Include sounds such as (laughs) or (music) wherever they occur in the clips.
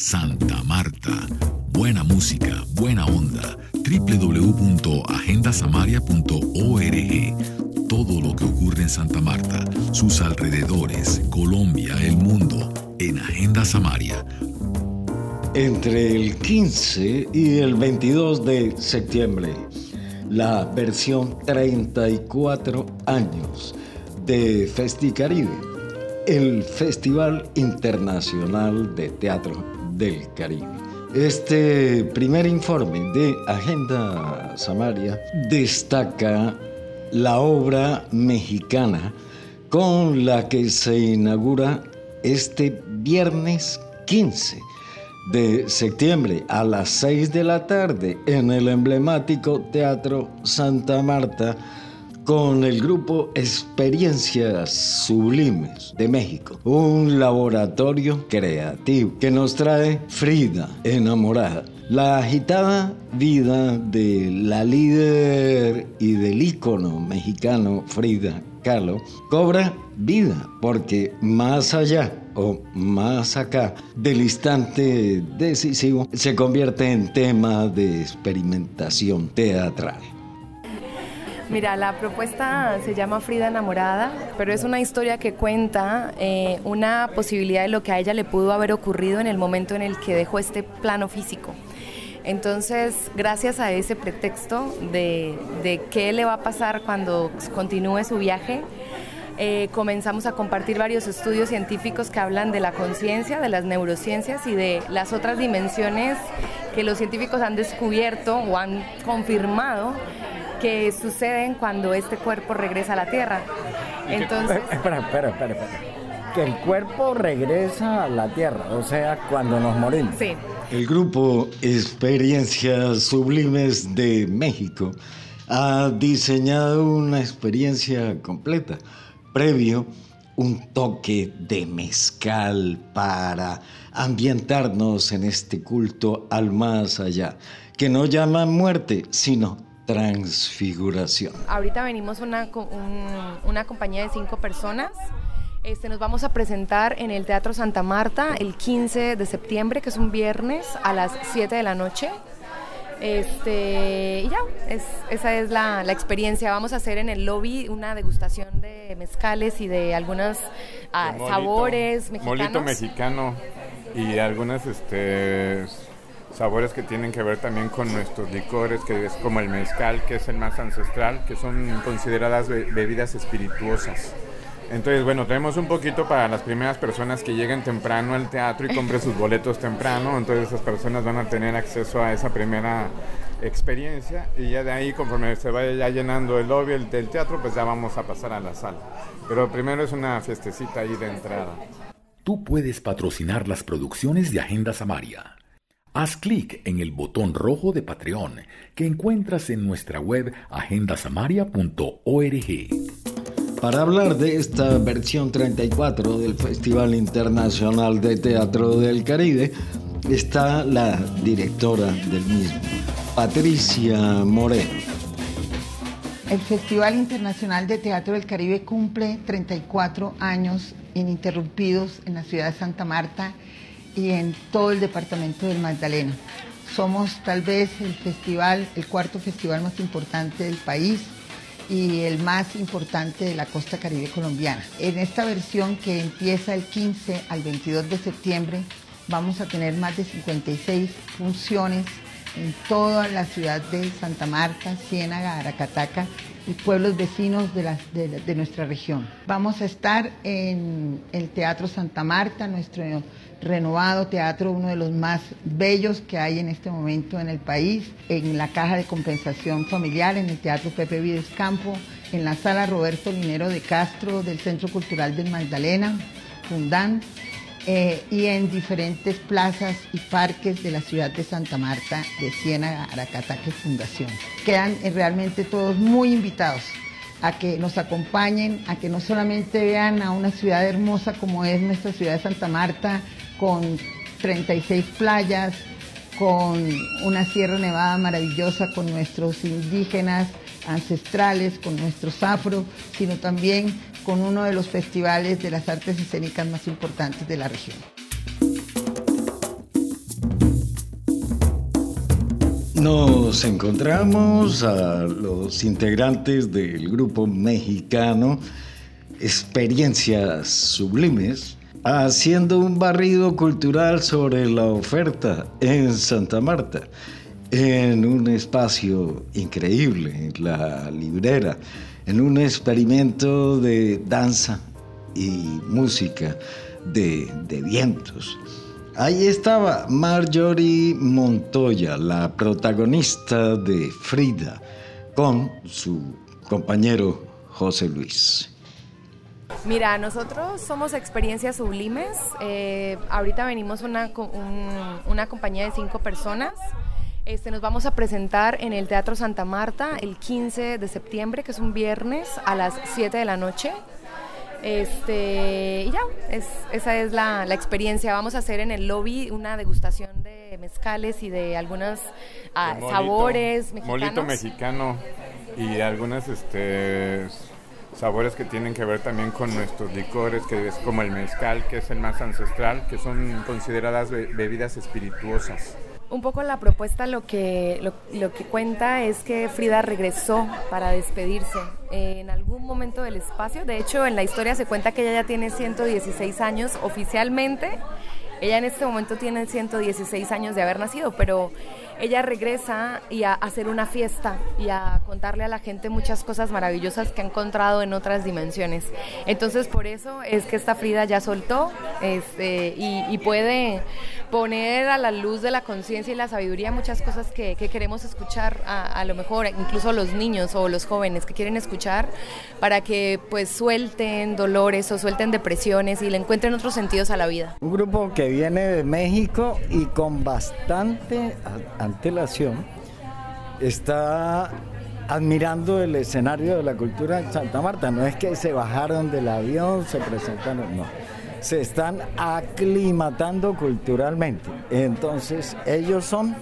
Santa Marta. Buena música, buena onda. www.agendasamaria.org. Todo lo que ocurre en Santa Marta, sus alrededores, Colombia, el mundo, en Agenda Samaria. Entre el 15 y el 22 de septiembre, la versión 34 años de Festicaribe, el Festival Internacional de Teatro del Caribe. Este primer informe de Agenda Samaria destaca la obra mexicana con la que se inaugura este viernes 15 de septiembre a las 6 de la tarde en el emblemático Teatro Santa Marta con el grupo Experiencias Sublimes de México, un laboratorio creativo que nos trae Frida enamorada. La agitada vida de la líder y del ícono mexicano Frida Kahlo cobra vida porque más allá o más acá del instante decisivo se convierte en tema de experimentación teatral. Mira, la propuesta se llama Frida enamorada, pero es una historia que cuenta eh, una posibilidad de lo que a ella le pudo haber ocurrido en el momento en el que dejó este plano físico. Entonces, gracias a ese pretexto de, qué le va a pasar cuando continúe su viaje, eh, comenzamos a compartir varios estudios científicos que hablan de la conciencia, de las neurociencias y de las otras dimensiones que los científicos han descubierto o han confirmado que suceden cuando este cuerpo regresa a la Tierra. Entonces... Espera, espera, espera, Que el cuerpo regresa a la Tierra, o sea, cuando nos morimos. Sí. El grupo Experiencias Sublimes de México ha diseñado una experiencia completa, previo un toque de mezcal para ambientarnos en este culto al más allá, que no llama muerte, sino transfiguración. Ahorita venimos una, una compañía de cinco personas. Este, nos vamos a presentar en el Teatro Santa Marta el 15 de septiembre, que es un viernes a las 7 de la noche. Este, y ya, es, esa es la, la, experiencia. Vamos a hacer en el lobby una degustación de mezcales y de algunos ah, sabores mexicanos. Molito mexicano y algunas este, sabores que tienen que ver también con nuestros licores, que es como el mezcal, que es el más ancestral, que son consideradas bebidas espirituosas. Entonces, bueno, tenemos un poquito para las primeras personas que lleguen temprano al teatro y compren sus boletos temprano. Entonces, esas personas van a tener acceso a esa primera experiencia y ya de ahí, conforme se vaya ya llenando el lobby del teatro, pues ya vamos a pasar a la sala. Pero primero es una fiestecita ahí de entrada. Tú puedes patrocinar las producciones de Agenda Samaria. Haz clic en el botón rojo de Patreon que encuentras en nuestra web agendasamaria.org. Para hablar de esta versión 34 del Festival Internacional de Teatro del Caribe, está la directora del mismo, Patricia Moreno. El Festival Internacional de Teatro del Caribe cumple 34 años ininterrumpidos en la ciudad de Santa Marta y en todo el departamento del Magdalena. Somos tal vez el festival, el cuarto festival más importante del país y el más importante de la costa caribe colombiana. En esta versión que empieza el 15 al 22 de septiembre vamos a tener más de 56 funciones en toda la ciudad de Santa Marta, Ciénaga, Aracataca y pueblos vecinos de, nuestra región. Vamos a estar en el Teatro Santa Marta, nuestro renovado teatro, uno de los más bellos que hay en este momento en el país, en la caja de compensación familiar, en el Teatro Pepe Vides Campo, en la sala Roberto Linero de Castro del Centro Cultural del Magdalena, Fundán, eh, y en diferentes plazas y parques de la ciudad de Santa Marta, de Siena, Aracataque Fundación. Quedan eh, realmente todos muy invitados a que nos acompañen, a que no solamente vean a una ciudad hermosa como es nuestra ciudad de Santa Marta, con 36 playas, con una Sierra Nevada maravillosa, con nuestros indígenas ancestrales, con nuestros afro, sino también con uno de los festivales de las artes escénicas más importantes de la región. Nos encontramos a los integrantes del grupo mexicano Experiencias Sublimes haciendo un barrido cultural sobre la oferta en Santa Marta en un espacio increíble, la librera, en un experimento de danza y música de, vientos. Ahí estaba Marjorie Montoya, la protagonista de Frida, con su compañero José Luis. Mira, nosotros somos Experiencias Sublimes. Eh, ahorita venimos una, una compañía de cinco personas. Este, nos vamos a presentar en el Teatro Santa Marta el 15 de septiembre, que es un viernes, a las 7 de la noche. Este, y ya, es, esa es la, la, experiencia. Vamos a hacer en el lobby una degustación de mezcales y de algunos ah, sabores mexicanos. Molito mexicano y algunas este, sabores que tienen que ver también con nuestros licores, que es como el mezcal, que es el más ancestral, que son consideradas bebidas espirituosas. Un poco la propuesta lo que, lo, que cuenta es que Frida regresó para despedirse en algún momento del espacio. De hecho, en la historia se cuenta que ella ya tiene 116 años oficialmente. Ella en este momento tiene 116 años de haber nacido, pero ella regresa y a hacer una fiesta y a contarle a la gente muchas cosas maravillosas que ha encontrado en otras dimensiones. Entonces por eso es que esta Frida ya soltó este, y, puede poner a la luz de la conciencia y la sabiduría muchas cosas que, queremos escuchar a, lo mejor incluso los niños o los jóvenes que quieren escuchar para que pues suelten dolores o suelten depresiones y le encuentren otros sentidos a la vida. Un grupo que viene de México y con bastante antelación, está admirando el escenario de la cultura en Santa Marta. No es que se bajaron del avión, se presentaron, no. Se están aclimatando culturalmente. Entonces, ellos son...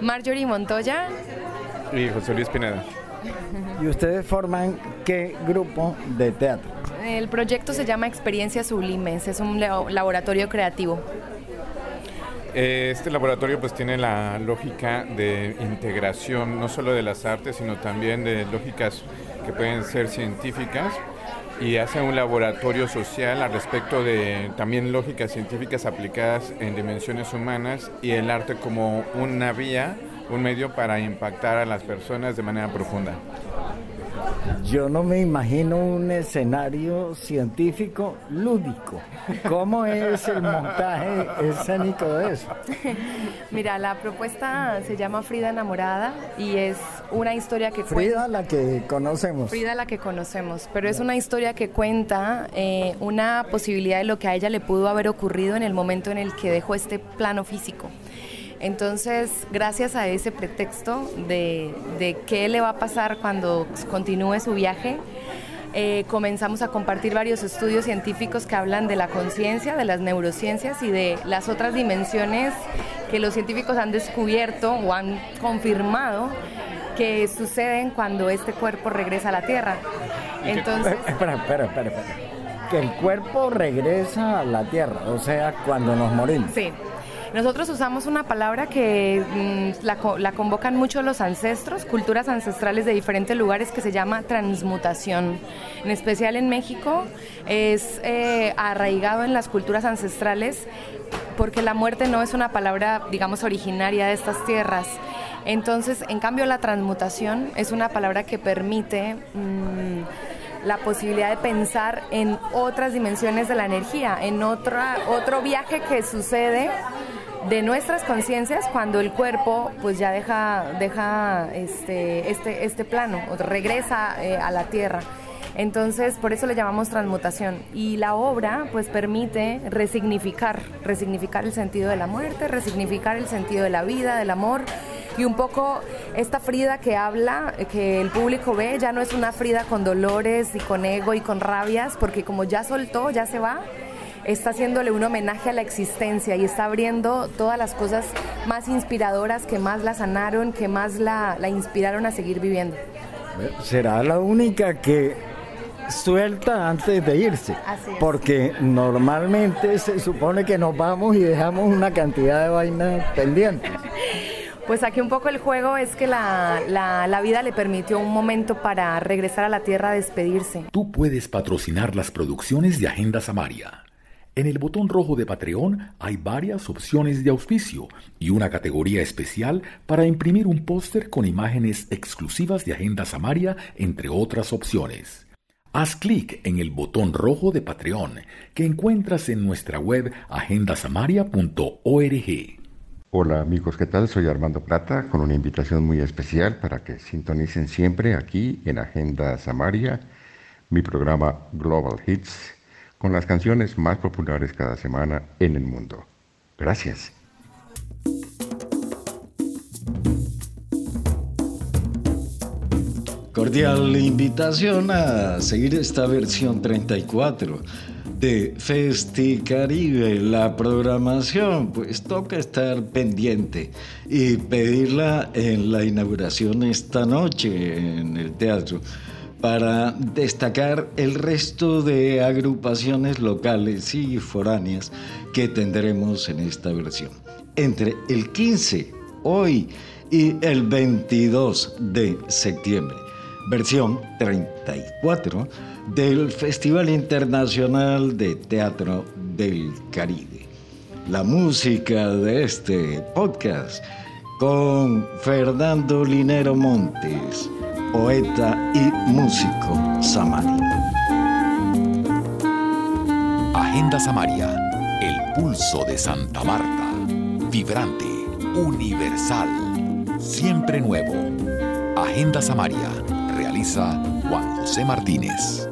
Marjorie Montoya. Y José Luis Pineda. ¿Y ustedes forman qué grupo de teatro? El proyecto se llama Experiencias Sublimes, es un laboratorio creativo. Eh, este laboratorio pues tiene la lógica de integración no solo de las artes, sino también de lógicas que pueden ser científicas y hace un laboratorio social al respecto de también lógicas científicas aplicadas en dimensiones humanas y el arte como una vía, un medio para impactar a las personas de manera profunda. Yo no me imagino un escenario científico lúdico. ¿Cómo es el montaje escénico de eso? (laughs) Mira, la propuesta se llama Frida enamorada y es una historia que Frida la que conocemos. Frida la que conocemos, pero es una historia que cuenta eh, una posibilidad de lo que a ella le pudo haber ocurrido en el momento en el que dejó este plano físico. Entonces, gracias a ese pretexto de, qué le va a pasar cuando continúe su viaje, eh, comenzamos a compartir varios estudios científicos que hablan de la conciencia, de las neurociencias y de las otras dimensiones que los científicos han descubierto o han confirmado que suceden cuando este cuerpo regresa a la Tierra. Entonces, espera, espera, espera, espera. Que el cuerpo regresa a la Tierra, o sea, cuando nos morimos. Sí. Nosotros usamos una palabra que mm, la, convocan mucho los ancestros, culturas ancestrales de diferentes lugares, que se llama transmutación. En especial en México es eh, arraigado en las culturas ancestrales porque la muerte no es una palabra, digamos, originaria de estas tierras. Entonces, en cambio, la transmutación es una palabra que permite... Mm, la posibilidad de pensar en otras dimensiones de la energía, en otra, otro viaje que sucede de nuestras conciencias cuando el cuerpo pues ya deja, deja este, este, este plano, o regresa eh, a la tierra. Entonces, por eso le llamamos transmutación. Y la obra, pues, permite resignificar, resignificar el sentido de la muerte, resignificar el sentido de la vida, del amor. Y un poco esta Frida que habla, que el público ve, ya no es una Frida con dolores y con ego y con rabias, porque como ya soltó, ya se va, está haciéndole un homenaje a la existencia y está abriendo todas las cosas más inspiradoras que más la sanaron, que más la, inspiraron a seguir viviendo. Será la única que suelta antes de irse, porque normalmente se supone que nos vamos y dejamos una cantidad de vainas pendientes. Pues aquí un poco el juego es que la, la, vida le permitió un momento para regresar a la tierra a despedirse. Tú puedes patrocinar las producciones de Agenda Samaria. En el botón rojo de Patreon hay varias opciones de auspicio y una categoría especial para imprimir un póster con imágenes exclusivas de Agenda Samaria, entre otras opciones. Haz clic en el botón rojo de Patreon que encuentras en nuestra web agendasamaria.org. Hola amigos, ¿qué tal? Soy Armando Plata con una invitación muy especial para que sintonicen siempre aquí en Agenda Samaria, mi programa Global Hits, con las canciones más populares cada semana en el mundo. Gracias. Cordial invitación a seguir esta versión 34 de Festi Caribe, la programación, pues toca estar pendiente y pedirla en la inauguración esta noche en el teatro para destacar el resto de agrupaciones locales y foráneas que tendremos en esta versión. Entre el 15, hoy, y el 22 de septiembre, versión 34 del Festival Internacional de Teatro del Caribe. La música de este podcast con Fernando Linero Montes, poeta y músico samario. Agenda Samaria, el pulso de Santa Marta, vibrante, universal, siempre nuevo. Agenda Samaria, realiza Juan José Martínez.